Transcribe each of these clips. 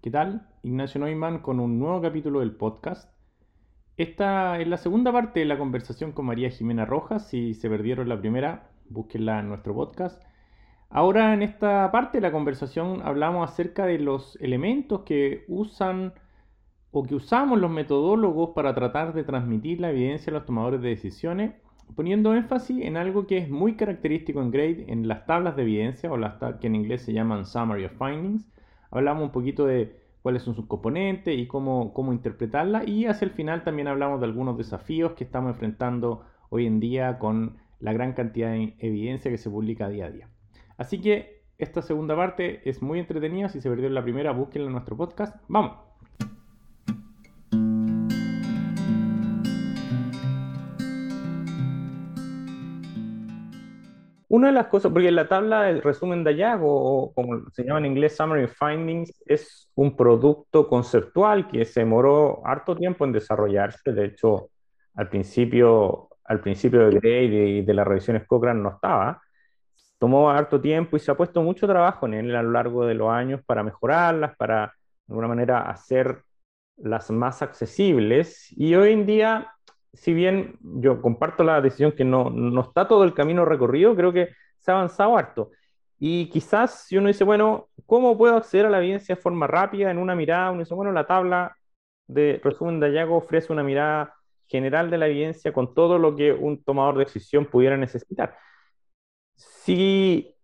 ¿Qué tal? Ignacio Neumann con un nuevo capítulo del podcast. Esta es la segunda parte de la conversación con María Jimena Rojas. Si se perdieron la primera, búsquenla en nuestro podcast. Ahora en esta parte de la conversación hablamos acerca de los elementos que usan o que usamos los metodólogos para tratar de transmitir la evidencia a los tomadores de decisiones, poniendo énfasis en algo que es muy característico en GRADE, en las tablas de evidencia o las que en inglés se llaman Summary of Findings hablamos un poquito de cuáles son sus componentes y cómo, cómo interpretarla y hacia el final también hablamos de algunos desafíos que estamos enfrentando hoy en día con la gran cantidad de evidencia que se publica día a día. Así que esta segunda parte es muy entretenida, si se perdió la primera, búsquenla en nuestro podcast. ¡Vamos! Una de las cosas, porque la tabla del resumen de hallazgo, o como se llama en inglés Summary Findings, es un producto conceptual que se demoró harto tiempo en desarrollarse. De hecho, al principio, al principio de Grade y de las revisiones Cochrane no estaba. Tomó harto tiempo y se ha puesto mucho trabajo en él a lo largo de los años para mejorarlas, para de alguna manera hacerlas más accesibles. Y hoy en día si bien yo comparto la decisión que no, no está todo el camino recorrido, creo que se ha avanzado harto. Y quizás si uno dice, bueno, ¿cómo puedo acceder a la evidencia de forma rápida en una mirada? Uno dice, bueno, la tabla de resumen de hallazgo ofrece una mirada general de la evidencia con todo lo que un tomador de decisión pudiera necesitar. Sí,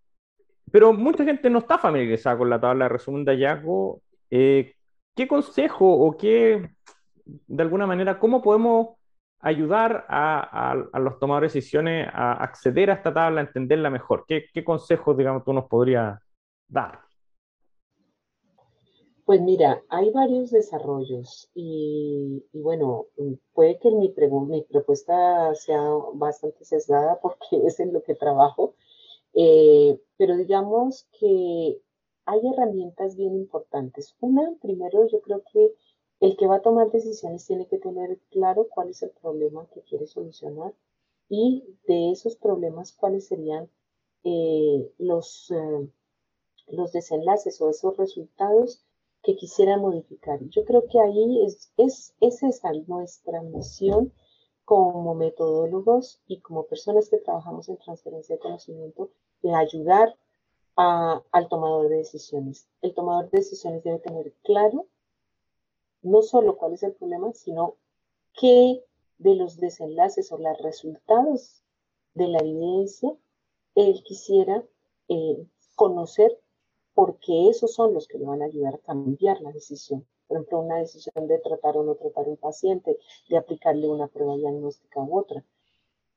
pero mucha gente no está familiarizada con la tabla de resumen de hallazgo. Eh, ¿Qué consejo o qué, de alguna manera, cómo podemos ayudar a, los tomadores de decisiones a acceder a esta tabla, a entenderla mejor? ¿Qué, consejos, digamos, tú nos podrías dar? Pues mira, hay varios desarrollos y, bueno, puede que mi, mi propuesta sea bastante sesgada porque es en lo que trabajo, eh, pero digamos que hay herramientas bien importantes. Una, primero, yo creo que el que va a tomar decisiones tiene que tener claro cuál es el problema que quiere solucionar y de esos problemas cuáles serían eh, los, eh, los desenlaces o esos resultados que quisiera modificar. Yo creo que ahí es, es, esa nuestra misión como metodólogos y como personas que trabajamos en transferencia de conocimiento, de ayudar al tomador de decisiones. El tomador de decisiones debe tener claro no solo cuál es el problema, sino qué de los desenlaces o los resultados de la evidencia él quisiera eh, conocer porque esos son los que le van a ayudar a cambiar la decisión. Por ejemplo, una decisión de tratar o no tratar a un paciente, de aplicarle una prueba diagnóstica u otra.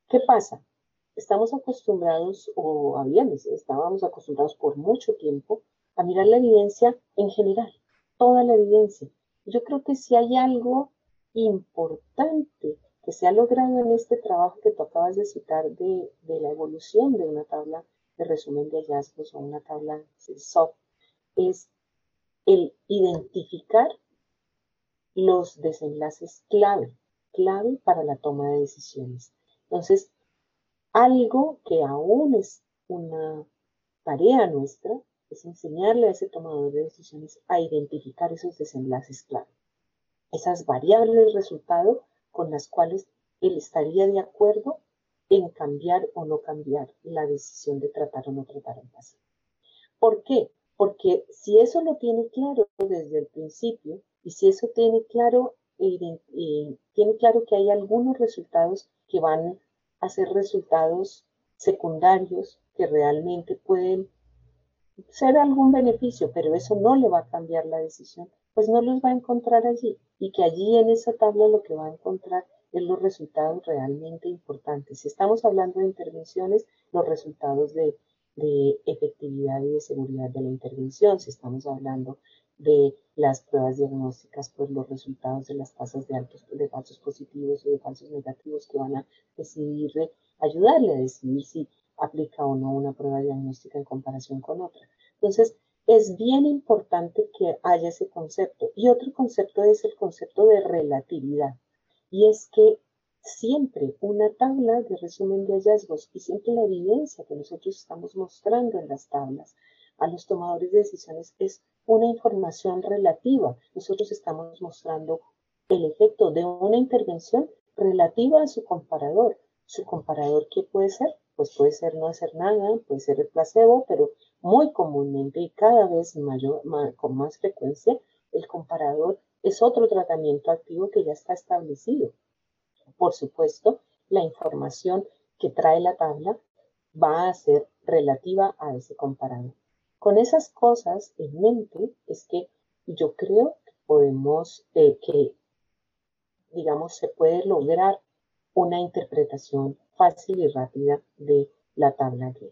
¿Qué pasa? Estamos acostumbrados, o habíamos, estábamos acostumbrados por mucho tiempo a mirar la evidencia en general, toda la evidencia, yo creo que si hay algo importante que se ha logrado en este trabajo que tú acabas de citar de, la evolución de una tabla de resumen de hallazgos o una tabla soft, es el identificar los desenlaces clave, clave para la toma de decisiones. Entonces, algo que aún es una tarea nuestra es enseñarle a ese tomador de decisiones a identificar esos desenlaces clave, esas variables de resultado con las cuales él estaría de acuerdo en cambiar o no cambiar la decisión de tratar o no tratar al paciente. ¿Por qué? Porque si eso lo tiene claro desde el principio y si eso tiene claro, tiene claro que hay algunos resultados que van a ser resultados secundarios que realmente pueden ser algún beneficio, pero eso no le va a cambiar la decisión, pues no los va a encontrar allí y que allí en esa tabla lo que va a encontrar es los resultados realmente importantes. Si estamos hablando de intervenciones, los resultados de, efectividad y de seguridad de la intervención. Si estamos hablando de las pruebas diagnósticas, pues los resultados de las tasas de, altos, de falsos positivos y de falsos negativos que van a decidir, ayudarle a decidir si aplica o no una prueba diagnóstica en comparación con otra. Entonces, es bien importante que haya ese concepto. Y otro concepto es el concepto de relatividad. Y es que siempre una tabla de resumen de hallazgos y siempre la evidencia que nosotros estamos mostrando en las tablas a los tomadores de decisiones es una información relativa. Nosotros estamos mostrando el efecto de una intervención relativa a su comparador. Su comparador, ¿qué puede ser? Pues puede ser no hacer nada, puede ser el placebo, pero muy comúnmente y cada vez mayor, con más frecuencia, el comparador es otro tratamiento activo que ya está establecido. Por supuesto, la información que trae la tabla va a ser relativa a ese comparador. Con esas cosas en mente es que yo creo que podemos, eh, que digamos, se puede lograr una interpretación fácil y rápida de la tabla G.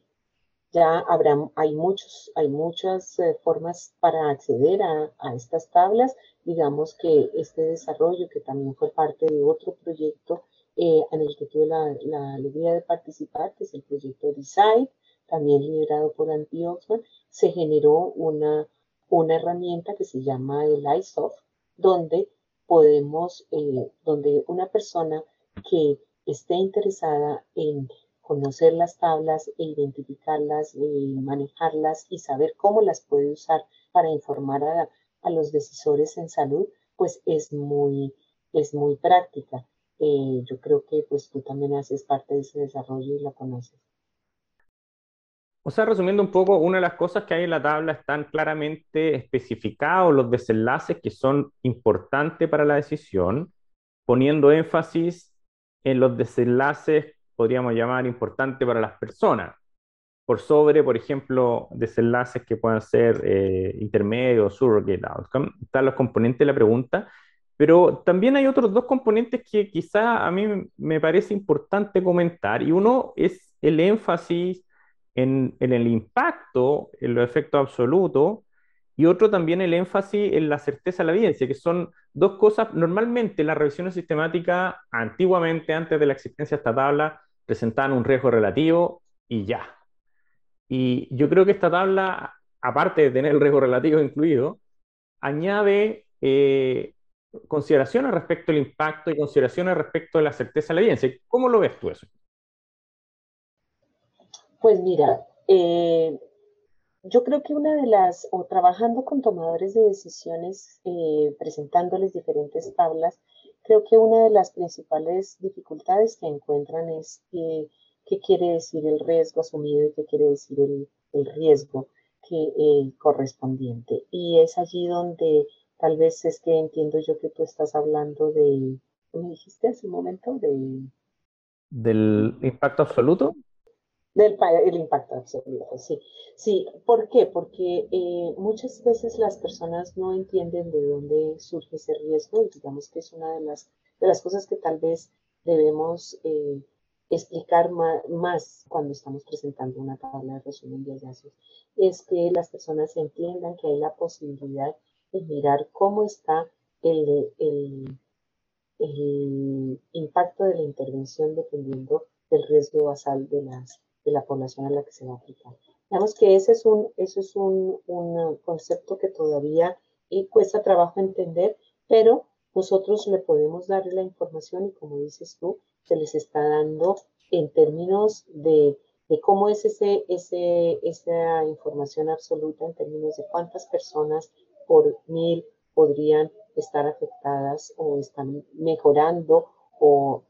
Ya habrá, hay, muchos, hay muchas eh, formas para acceder a, estas tablas. Digamos que este desarrollo, que también fue parte de otro proyecto eh, en el que tuve la, la, alegría de participar, que es el proyecto Decide, también liderado por Anti-Oxford, se generó una, una herramienta que se llama el iSoft, donde podemos, eh, donde una persona que esté interesada en conocer las tablas e identificarlas, eh, manejarlas y saber cómo las puede usar para informar a, los decisores en salud, pues es muy, es muy práctica. Eh, yo creo que pues tú también haces parte de ese desarrollo y la conoces. O sea, resumiendo un poco, una de las cosas que hay en la tabla están claramente especificados los desenlaces que son importantes para la decisión, poniendo énfasis en los desenlaces, podríamos llamar, importantes para las personas, por sobre, por ejemplo, desenlaces que puedan ser eh, intermedios, surrogate outcome. Están los componentes de la pregunta, pero también hay otros dos componentes que quizá a mí me parece importante comentar, y uno es el énfasis en, el impacto, en los efectos absolutos, y otro también el énfasis en la certeza de la evidencia, que son dos cosas, normalmente las revisiones sistemáticas, antiguamente, antes de la existencia de esta tabla, presentaban un riesgo relativo y ya. Y yo creo que esta tabla, aparte de tener el riesgo relativo incluido, añade eh, consideraciones respecto al impacto y consideraciones respecto a la certeza de la evidencia. ¿Cómo lo ves tú eso? Pues mira, eh, yo creo que una de las, o trabajando con tomadores de decisiones, eh, presentándoles diferentes tablas, creo que una de las principales dificultades que encuentran es qué quiere decir el riesgo asumido y qué quiere decir el, riesgo que, eh, correspondiente. Y es allí donde tal vez es que entiendo yo que tú estás hablando de, ¿me dijiste hace un momento? De, ¿Del impacto absoluto? Del el impacto absoluto, sí. Sí, ¿por qué? Porque eh, muchas veces las personas no entienden de dónde surge ese riesgo y digamos que es una de las, de las cosas que tal vez debemos eh, explicar más, cuando estamos presentando una tabla de resumen de hallazgos, es que las personas entiendan que hay la posibilidad de mirar cómo está el, el, el impacto de la intervención dependiendo del riesgo basal de las de la población a la que se va a aplicar. Digamos que ese es un, eso es un, un concepto que todavía eh, cuesta trabajo entender, pero nosotros le podemos dar la información y como dices tú, se les está dando en términos de, de cómo es ese, ese, esa información absoluta, en términos de cuántas personas por mil podrían estar afectadas o están mejorando o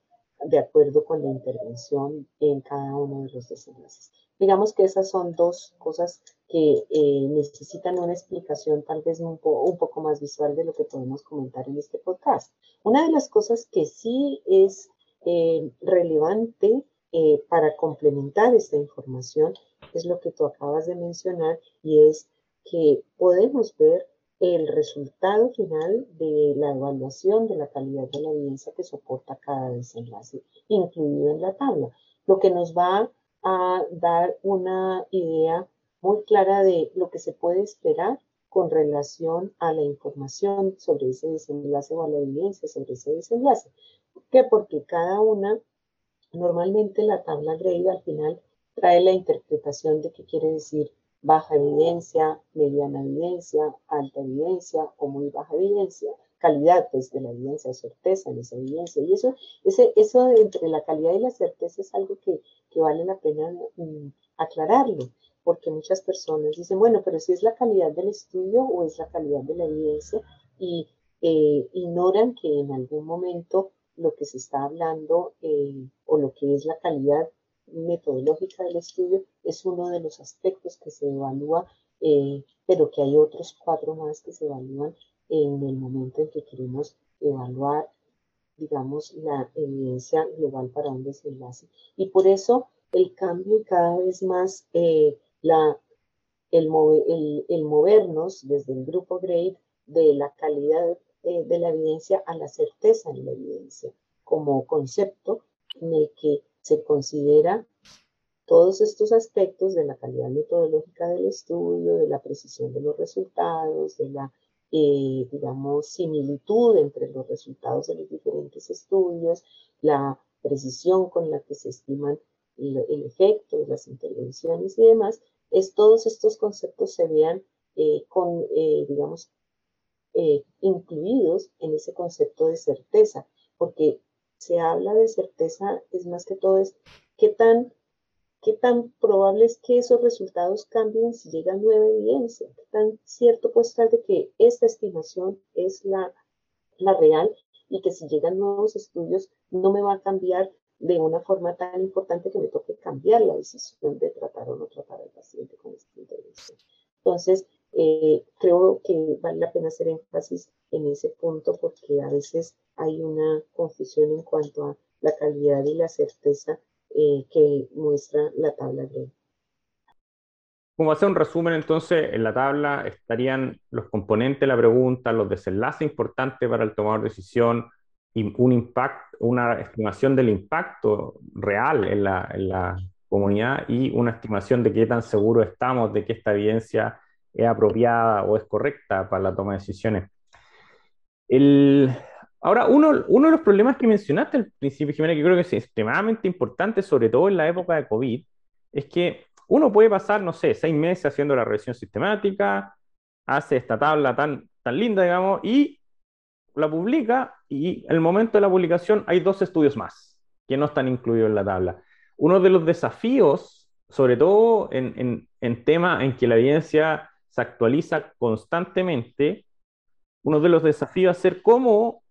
de acuerdo con la intervención en cada uno de los desenlaces. Digamos que esas son dos cosas que eh, necesitan una explicación tal vez un, poco más visual de lo que podemos comentar en este podcast. Una de las cosas que sí es eh, relevante eh, para complementar esta información es lo que tú acabas de mencionar y es que podemos ver el resultado final de la evaluación de la calidad de la evidencia que soporta cada desenlace, incluido en la tabla, lo que nos va a dar una idea muy clara de lo que se puede esperar con relación a la información sobre ese desenlace o a la evidencia sobre ese desenlace. ¿Por qué? Porque cada una, normalmente la tabla grade al final trae la interpretación de qué quiere decir baja evidencia, mediana evidencia, alta evidencia o muy baja evidencia, calidad pues, de la evidencia, certeza en esa evidencia. Y eso, ese, eso entre la calidad y la certeza es algo que, que vale la pena mm, aclararlo. porque muchas personas dicen, bueno, pero si es la calidad del estudio o es la calidad de la evidencia y eh, ignoran que en algún momento lo que se está hablando eh, o lo que es la calidad metodológica del estudio es uno de los aspectos que se evalúa, eh, pero que hay otros cuatro más que se evalúan en el momento en que queremos evaluar, digamos, la evidencia global para un desenlace. Y por eso el cambio y cada vez más eh, la, el, el, movernos desde el grupo GRADE de la calidad eh, de la evidencia a la certeza en la evidencia como concepto en el que se considera todos estos aspectos de la calidad metodológica del estudio, de la precisión de los resultados, de la, eh, digamos, similitud entre los resultados de los diferentes estudios, la precisión con la que se estiman el, efecto, las intervenciones y demás, es todos estos conceptos se vean eh, con, eh, digamos, incluidos en ese concepto de certeza, porque se habla de certeza es más que todo es qué tan qué tan probable es que esos resultados cambien si llega nueva evidencia, qué tan cierto puede estar de que esta estimación es la, la real y que si llegan nuevos estudios no me va a cambiar de una forma tan importante que me toque cambiar la decisión de tratar o no tratar al paciente con esta intervención. Entonces, eh, creo que vale la pena hacer énfasis en ese punto porque a veces hay una confusión en cuanto a la calidad y la certeza eh, que muestra la tabla GRADE. Como hacer un resumen, entonces, en la tabla estarían los componentes de la pregunta, los desenlaces importantes para el tomador de decisión, y un impacto, una estimación del impacto real en la, en la comunidad y una estimación de qué tan seguros estamos de que esta evidencia es apropiada o es correcta para la toma de decisiones. El, Ahora, uno, uno de los problemas que mencionaste al principio, Jimena, que creo que es extremadamente importante, sobre todo en la época de COVID, es que uno puede pasar, no sé, seis meses haciendo la revisión sistemática, hace esta tabla tan, tan linda, digamos, y la publica, y el momento de la publicación hay dos estudios más que no están incluidos en la tabla. Uno de los desafíos, sobre todo en, en, en temas en que la evidencia se actualiza constantemente, uno de los desafíos es ser cómo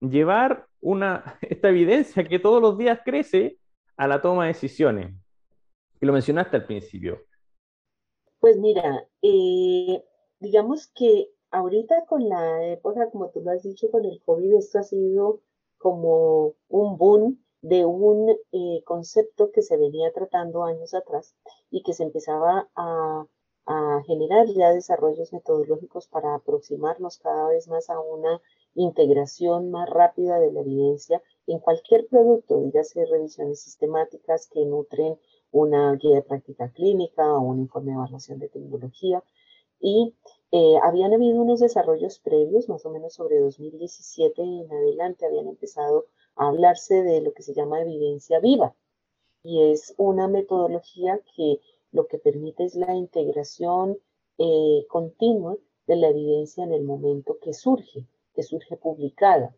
llevar una, esta evidencia que todos los días crece a la toma de decisiones. Y lo mencionaste al principio. Pues mira, eh, digamos que ahorita con la época, como tú lo has dicho, con el COVID, esto ha sido como un boom de un eh, concepto que se venía tratando años atrás y que se empezaba a, a generar ya desarrollos metodológicos para aproximarnos cada vez más a una integración más rápida de la evidencia en cualquier producto, dígase revisiones sistemáticas que nutren una guía de práctica clínica o un informe de evaluación de tecnología. Y eh, habían habido unos desarrollos previos, más o menos sobre 2017 en adelante, habían empezado a hablarse de lo que se llama evidencia viva. Y es una metodología que lo que permite es la integración eh, continua de la evidencia en el momento que surge que surge publicada.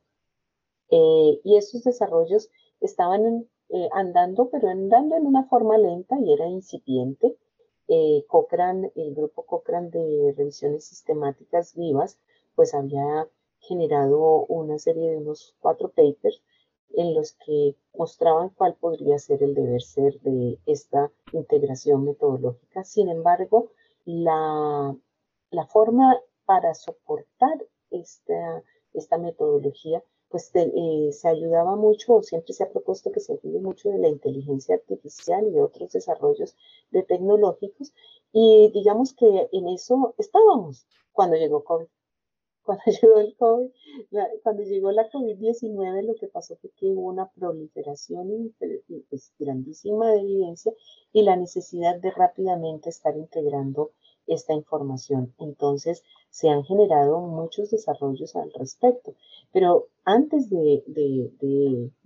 Eh, y esos desarrollos estaban eh, andando, pero andando en una forma lenta y era incipiente. Cochrane, el grupo Cochrane de revisiones sistemáticas vivas, pues había generado una serie de unos cuatro papers en los que mostraban cuál podría ser el deber ser de esta integración metodológica. Sin embargo, la, la forma para soportar esta, esta metodología, pues eh, se ayudaba mucho, siempre se ha propuesto que se ayude mucho de la inteligencia artificial y de otros desarrollos de tecnológicos, y digamos que en eso estábamos cuando llegó COVID. Cuando llegó el COVID, cuando llegó la COVID-19, lo que pasó fue que hubo una proliferación pues, grandísima de evidencia y la necesidad de rápidamente estar integrando esta información. Entonces, se han generado muchos desarrollos al respecto. Pero antes de,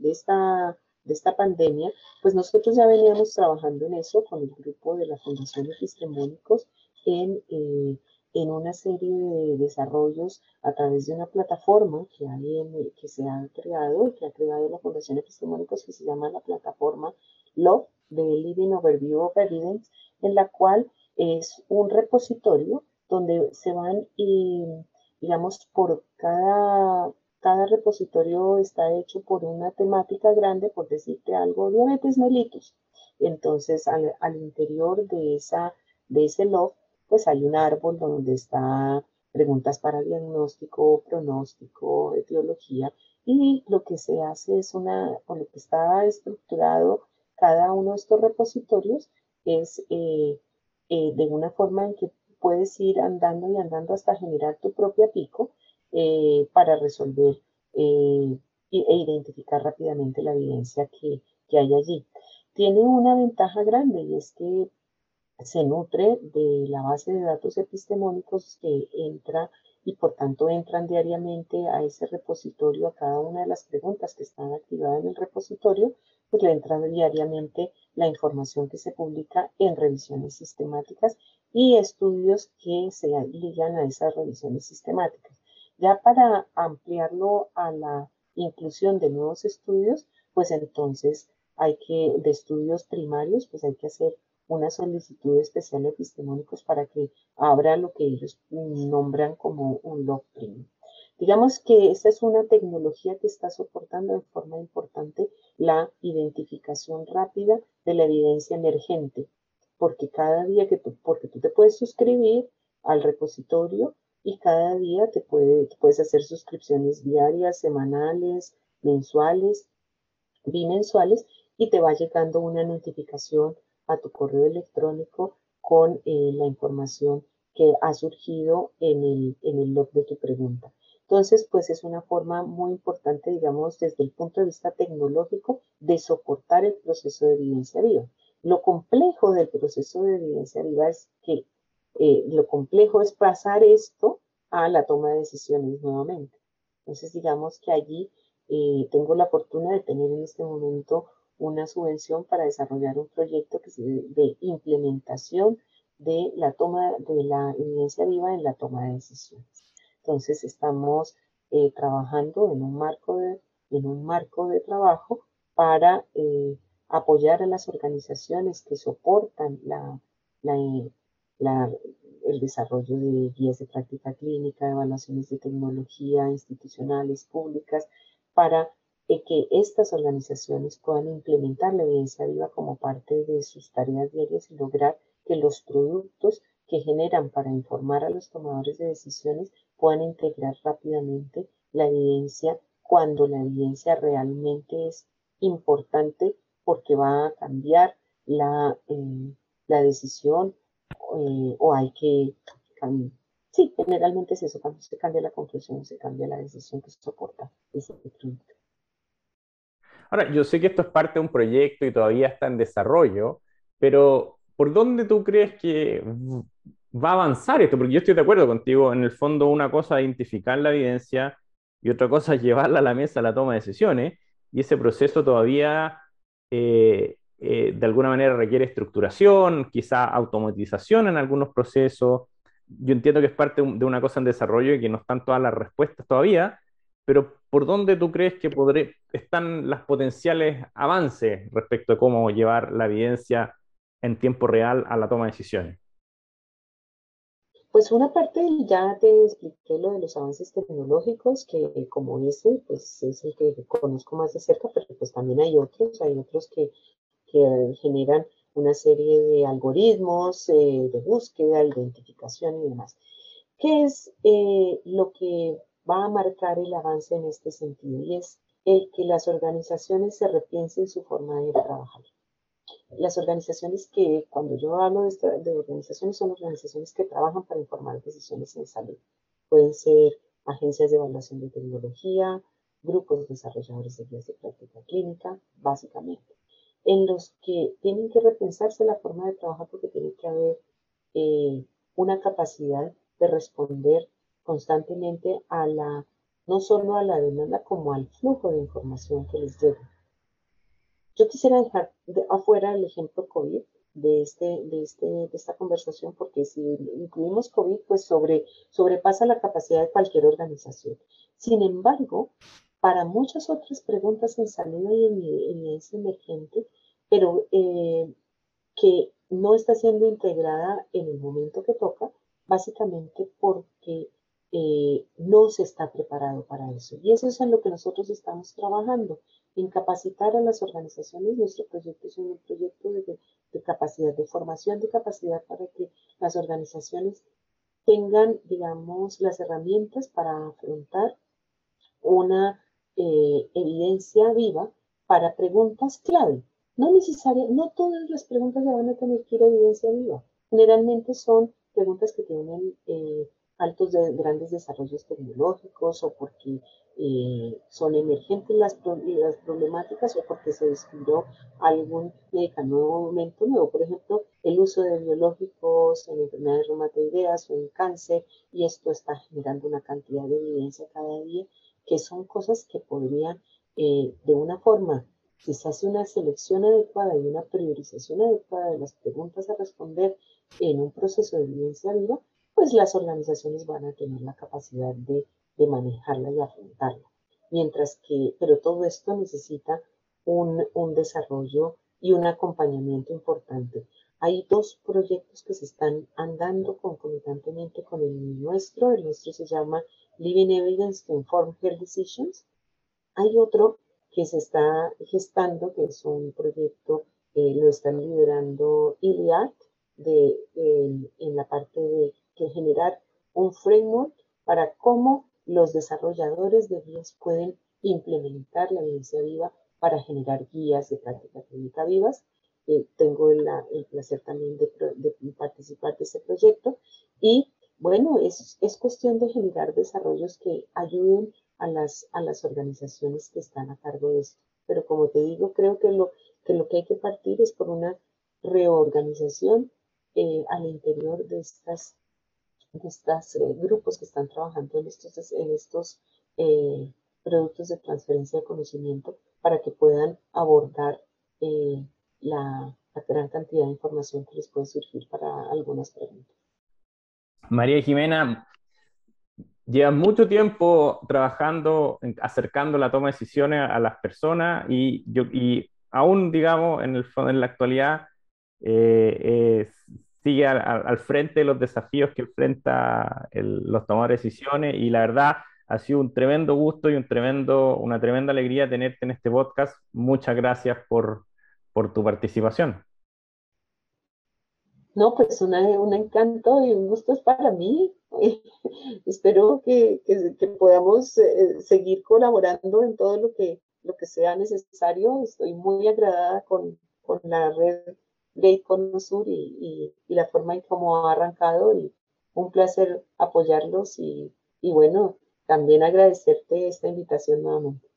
esta, de esta pandemia, pues nosotros ya veníamos trabajando en eso con el grupo de la Fundación Epistemónicos en, eh, en una serie de desarrollos a través de una plataforma que, hay que se ha creado y que ha creado la Fundación Epistemónicos que se llama la plataforma LOVE, de Living Overview of Evidence, en la cual es un repositorio donde se van y, digamos, por cada, cada repositorio está hecho por una temática grande, por decirte algo, diabetes mellitus. Entonces, al, al interior de, esa, de ese log, pues hay un árbol donde está preguntas para diagnóstico, pronóstico, etiología, y lo que se hace es una, con lo que está estructurado cada uno de estos repositorios es eh, eh, de una forma en que puedes ir andando y andando hasta generar tu propia pico eh, para resolver e identificar rápidamente la evidencia que, que hay allí. Tiene una ventaja grande y es que se nutre de la base de datos epistemónicos que entra y por tanto entran diariamente a ese repositorio, a cada una de las preguntas que están activadas en el repositorio, pues le entra diariamente la información que se publica en revisiones sistemáticas y estudios que se ligan a esas revisiones sistemáticas. Ya para ampliarlo a la inclusión de nuevos estudios, pues entonces hay que, de estudios primarios, pues hay que hacer una solicitud especial epistemónicos para que abra lo que ellos nombran como un log Digamos que esta es una tecnología que está soportando en forma importante la identificación rápida de la evidencia emergente, porque cada día que tú, porque tú te puedes suscribir al repositorio y cada día te, puede, puedes hacer suscripciones diarias, semanales, mensuales, bimensuales y te va llegando una notificación a tu correo electrónico con eh, la información que ha surgido en el, en el log de tu pregunta. Entonces, pues es una forma muy importante, digamos, desde el punto de vista tecnológico, de soportar el proceso de evidencia viva. Lo complejo del proceso de evidencia viva es que eh, lo complejo es pasar esto a la toma de decisiones nuevamente. Entonces, digamos que allí eh, tengo la fortuna de tener en este momento una subvención para desarrollar un proyecto que se, de implementación de la toma de la evidencia viva en la toma de decisiones. Entonces estamos eh, trabajando en un marco de, en un marco de trabajo para eh, apoyar a las organizaciones que soportan la, el desarrollo de guías de práctica clínica, evaluaciones de tecnología institucionales, públicas, para que estas organizaciones puedan implementar la evidencia viva como parte de sus tareas diarias y lograr que los productos que generan para informar a los tomadores de decisiones puedan integrar rápidamente la evidencia cuando la evidencia realmente es importante porque va a cambiar la, eh, la decisión eh, o hay que cambiar. Sí, generalmente es eso, cuando se cambia la conclusión, se cambia la decisión que soporta ese producto. Ahora, yo sé que esto es parte de un proyecto y todavía está en desarrollo, pero ¿por dónde tú crees que va a avanzar esto? Porque yo estoy de acuerdo contigo, en el fondo una cosa es identificar la evidencia y otra cosa es llevarla a la mesa a la toma de decisiones, y ese proceso todavía eh, eh, de alguna manera requiere estructuración, quizá automatización en algunos procesos. Yo entiendo que es parte de una cosa en desarrollo y que no están todas las respuestas todavía, pero ¿por dónde tú crees que podré, están los potenciales avances respecto a cómo llevar la evidencia en tiempo real a la toma de decisiones? Pues una parte ya te expliqué lo de los avances tecnológicos, que como ese, pues es el que conozco más de cerca, pero pues también hay otros, hay otros que, generan una serie de algoritmos eh, de búsqueda, identificación y demás. ¿Qué es eh, lo que va a marcar el avance en este sentido y es el que las organizaciones se repiensen su forma de trabajar. Las organizaciones que, cuando yo hablo de, organizaciones, son organizaciones que trabajan para informar decisiones en salud. Pueden ser agencias de evaluación de tecnología, grupos desarrolladores de guías de práctica clínica, básicamente, en los que tienen que repensarse la forma de trabajar porque tiene que haber eh, una capacidad de responder constantemente a la, no solo a la demanda, como al flujo de información que les llega. Yo quisiera dejar afuera el ejemplo COVID de, este, de, este, de esta conversación, porque si incluimos COVID, pues sobre, sobrepasa la capacidad de cualquier organización. Sin embargo, para muchas otras preguntas en salud y en evidencia emergente, pero eh, que no está siendo integrada en el momento que toca, básicamente porque eh, no se está preparado para eso. Y eso es en lo que nosotros estamos trabajando, en capacitar a las organizaciones. Nuestro proyecto es un proyecto de, capacidad, de formación de capacidad para que las organizaciones tengan, digamos, las herramientas para afrontar una eh, evidencia viva para preguntas clave. No necesaria, no todas las preguntas van a tener que ir a evidencia viva. Generalmente son preguntas que tienen eh, altos de grandes desarrollos tecnológicos o porque eh, son emergentes las, las, problemáticas o porque se descubrió algún medicamento nuevo. Por ejemplo, el uso de biológicos en enfermedades reumatoideas o en cáncer y esto está generando una cantidad de evidencia cada día que son cosas que podrían eh, de una forma si se hace una selección adecuada y una priorización adecuada de las preguntas a responder en un proceso de evidencia viva, pues las organizaciones van a tener la capacidad de, manejarla y afrontarla. Mientras que, pero todo esto necesita un, desarrollo y un acompañamiento importante. Hay dos proyectos que se están andando concomitantemente con el nuestro. El nuestro se llama Living Evidence to Inform Health Decisions. Hay otro que se está gestando, que es un proyecto, eh, lo están liderando ILIAD de, en la parte de que generar un framework para cómo los desarrolladores de guías pueden implementar la evidencia viva para generar guías de práctica clínica vivas. Eh, tengo el placer también de, participar de ese proyecto y bueno, es, es, cuestión de generar desarrollos que ayuden a las, a las organizaciones que están a cargo de esto. Pero como te digo, creo que lo que, lo que hay que partir es por una reorganización eh, al interior de estas de estos eh, grupos que están trabajando en estos, en estos eh, productos de transferencia de conocimiento para que puedan abordar eh, la, gran cantidad de información que les puede surgir para algunas preguntas. María Jimena, lleva mucho tiempo trabajando, acercando la toma de decisiones a las personas y, yo, y aún, digamos, en, el, en la actualidad eh, sigue al, frente de los desafíos que enfrenta los tomadores de decisiones y la verdad ha sido un tremendo gusto y un tremendo, una tremenda alegría tenerte en este podcast. Muchas gracias por, por tu participación. No, pues una, un encanto y un gusto es para mí. Espero que, que, podamos eh, seguir colaborando en todo lo que, lo que sea necesario. Estoy muy agradada con, con la red Great Cono Sur y, la forma en cómo ha arrancado y un placer apoyarlos y, y bueno, también agradecerte esta invitación nuevamente.